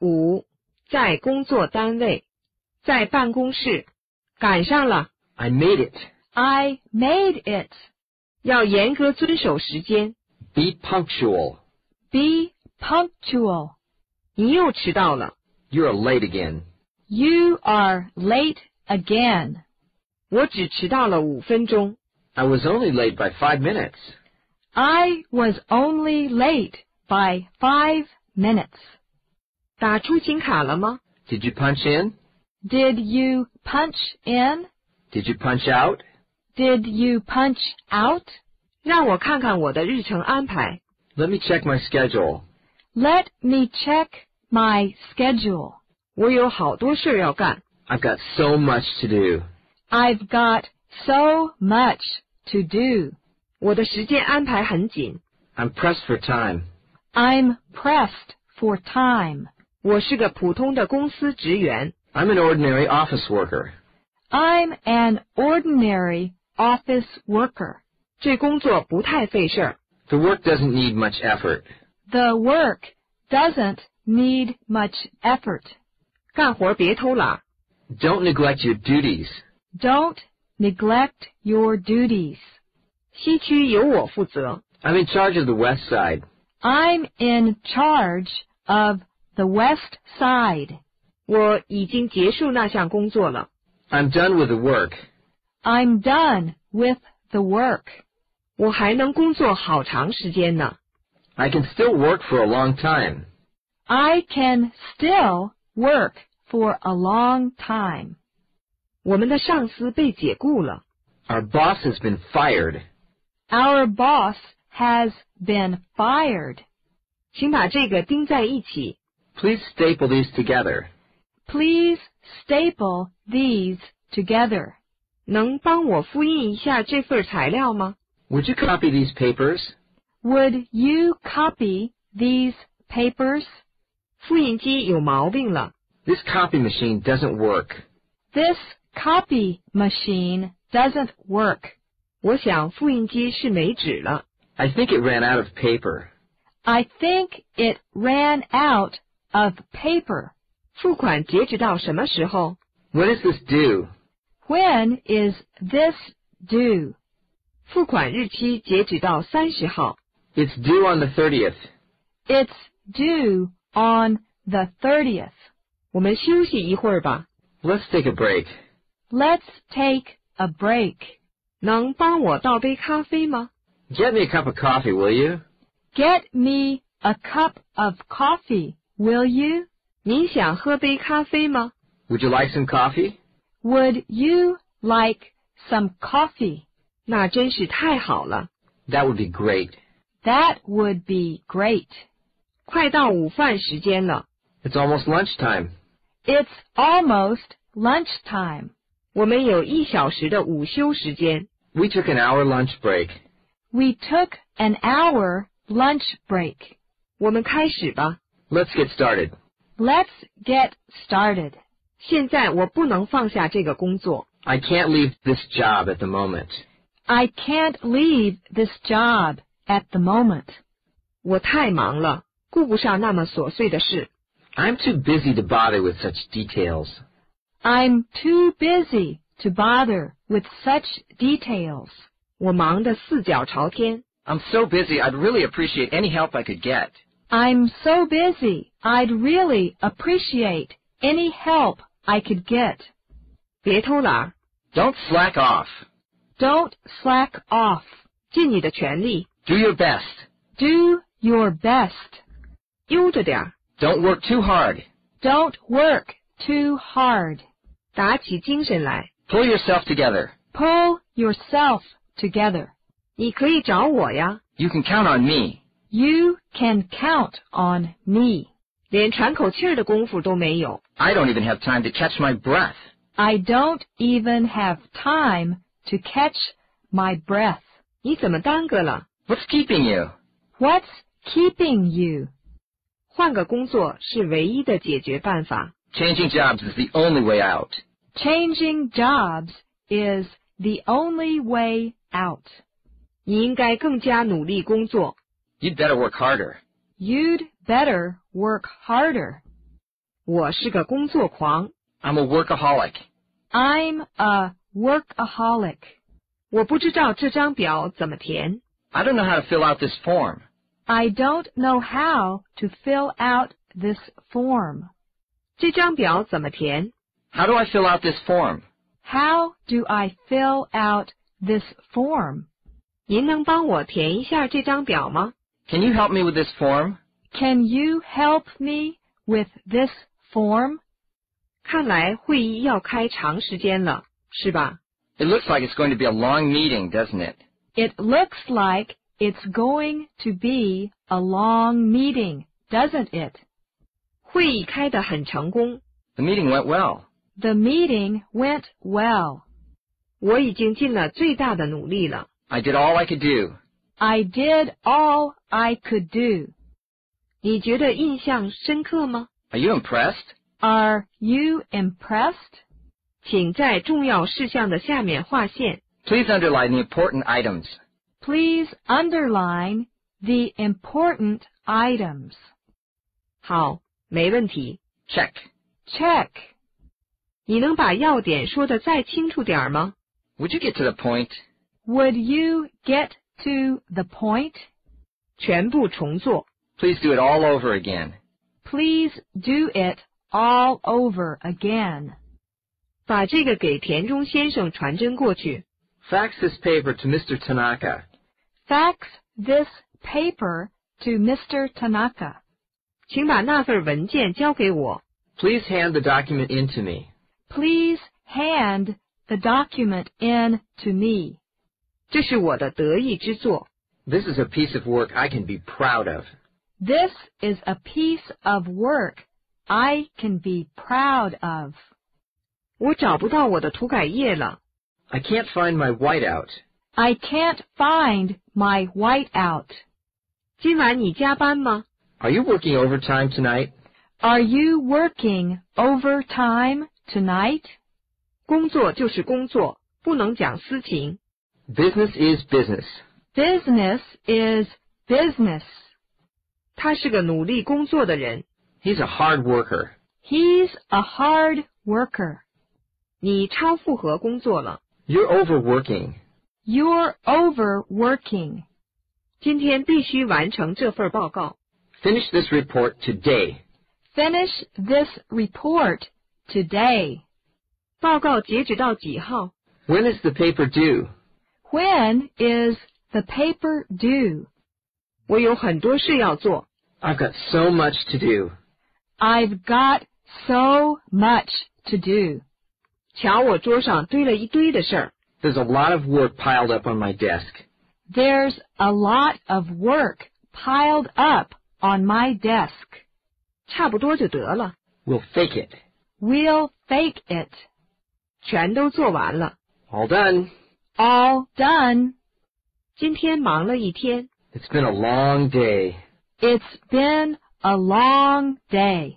五，在工作单位，在办公室，赶上了， I made it. I made it. 要严格遵守时间。 Be punctual. Be punctual. 你又迟到了， You're late again. You are late again. 我只迟到了五分钟。 I was only late by five minutes. I was only late by five minutes. 打出勤卡了吗？ Did you punch in? Did you punch in? Did you punch out? Did you punch out? 让我看看我的日程安排。 Let me check my schedule. Let me check my schedule. 我有好多事儿要干。 I've got so much to do. I've got so much to do. 我的时间安排很紧。 I'm pressed for time. I'm pressed for time. 我是个普通的公司职员。 I'm an ordinary office worker. I'm an ordinary office worker. 这工作不太费事儿。 The work doesn't need much effort. The work doesn't need much effort. 干活别偷懒。 Don't neglect your duties. Don't neglect your duties. 西区由我负责。 I'm in charge of the west side. I'm in charge of the west side. 我已经结束那项工作了。 I'm done with the work. I'm done with the work. 我还能工作好长时间呢。 I can still work for a long time. I can still work for a long time. 我们的上司被解雇了。 Our boss has been fired. Our boss has been fired. 请把这个钉在一起。 Please staple these together. Please staple these together. 能帮我复印一下这份材料吗？ Would you copy these papers? Would you copy these papers? 复印机有毛病了。 This copy machine doesn't work. This copy machine doesn't work. 我想复印机是没纸了。 I think it ran out of paper. I think it ran out of paper. 付款截止到什么时候？ When is this due? When is this due? 付款日期截止到三十号。 It's due on the 30th. It's due on the 30th. 我们休息一会儿吧。 Let's take a break. Let's take a break. 能帮我倒杯咖啡吗？ Get me a cup of coffee, will you? Get me a cup of coffee, will you? 您想喝杯咖啡吗？ Would you like some coffee? Would you like some coffee? 那真是太好了。 That would be great. That would be great. 快到午饭时间了， It's almost lunchtime. It's almost lunchtime. 我们有一小时的午休时间。 We took an hour lunch break. We took an hour lunch break. 我们开始吧。 Let's get started. Let's get started. 现在我不能放下这个工作， I can't leave this job at the moment. I can't leave this job at the moment. 我太忙了，顾不上那么琐碎的事。 I'm too busy to bother with such details. I'm too busy to bother with such details. 我忙得四脚朝天。 I'm so busy, I'd really appreciate any help I could get. I'm so busy, I'd really appreciate any help I could get. 别偷懒， Don't slack off. Don't slack off. 尽你的全力， Do your best. Do your best. 悠着点儿， Don't work too hard. Don't work too hard. 打起精神来。 Pull yourself together. Pull yourself together. 你可以找我呀， You can count on me. You can count on me. 连喘口气儿的功夫都没有。 I don't even have time to catch my breath. I don't even have time to catch my breath. 你怎么耽搁了？ What's keeping you? What's keeping you? 换个工作是唯一的解决办法。 Changing jobs is the only way out. Changing jobs is the only way out. 你应该更加努力工作。 You'd better work harder. You'd better work harder. 我是个工作狂。 I'm a workaholic. I'm a workaholic. 我不知道这张表怎么填。 I don't know how to fill out this form. I don't know how to fill out this form. 这张表怎么填？ How do I fill out this form? How do I fill out this form? 您能帮我填一下这张表吗？ Can you help me with this form? Can you help me with this form? 看来会议要开长时间了，是吧？ It looks like it's going to be a long meeting, doesn't it? It looks like it's going to be a long meeting, doesn't it? 会议开得很成功， The meeting went well. The meeting went well. 我已经尽了最大的努力了。 I did all I could do. I did all I could do. 你觉得印象深刻吗？ Are you impressed? Are you impressed? 请在重要事项的下面划线。 Please underline the important items. Please underline the important items. 好，没问题。 Check. Check. 你能把要点说的再清楚点儿吗？ Would you get to the point? Would you get to the point? 全部重做。 Please do it all over again. Please do it all over again. 把这个给田中先生传真过去。 Fax this paper to Mr. Tanaka. Fax this paper to Mr. Tanaka. 请把那份文件交给我。 Please hand the document in to me. Please hand the document in to me. 这是我的得意之作。 This is a piece of work I can be proud of. This is a piece of work I can be proud of. 我找不到我的涂改液了。 I can't find my whiteout. I can't find my whiteout. 今晚你加班吗？ Are you working overtime tonight? Are you working overtime tonight? 工作就是工作，不能讲私情。 Business is business. Business is business. 他是个努力工作的人。 He's a hard worker. He's a hard worker. 你超负荷工作了。 You're overworking. You're overworking. 今天必须完成这份报告。 Finish this report today. Finish this report today. 报告截止到几号？ When is the paper due? When is the paper due? 我有很多事要做。 I've got so much to do. I've got so much to do. 瞧，我桌上堆了一堆的事儿。 There's a lot of work piled up on my desk. There's a lot of work piled up on my desk. 差不多就得了， We'll fake it. We'll fake it. 全都做完了。 All done. All done. 今天忙了一天， It's been a long day. It's been a long day.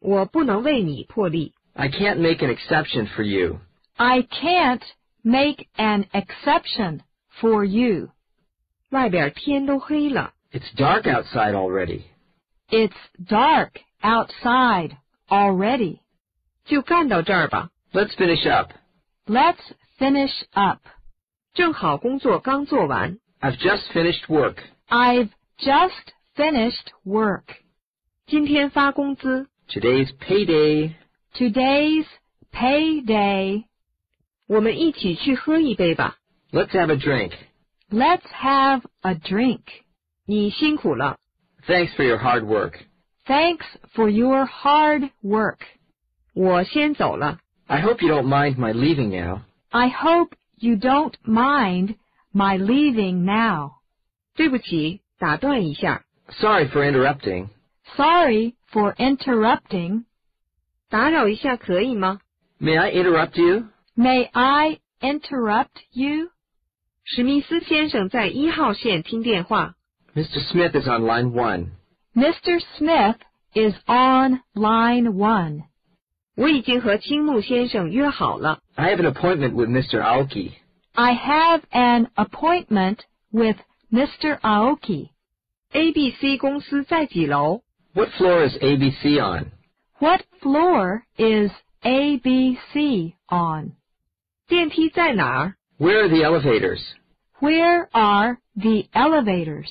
我不能为你破例。 I can't make an exception for you. I can't make an exception for you. 外边天都黑了， It's dark outside already. It's dark outside already. 就干到这儿吧。 Let's finish up. Let's finish up. 正好工作刚做完， I've just finished work. I've just finished work. 今天发工资， Today's payday. Today's payday. 我们一起去喝一杯吧。 Let's have a drink. Let's have a drink. 你辛苦了， Thanks for your hard work. Thanks for your hard work. 我先走了。 I hope you don't mind my leaving now. I hope you don't mind my leaving now. 对不起，打断一下， Sorry for interrupting. Sorry for interrupting. 打扰一下可以吗？ May I interrupt you? May I interrupt you? 史密斯先生在一号线听电话。 Mr. Smith is on line one. Mr. Smith is on line one. 我已经和青木先生约好了。 I have an appointment with Mr. Aoki. I have an appointment with Mr. Aoki. A、B、C 公司在几楼？ What floor is ABC on? What floor is ABC on? 电梯在哪儿？ Where are the elevators? Where are the elevators?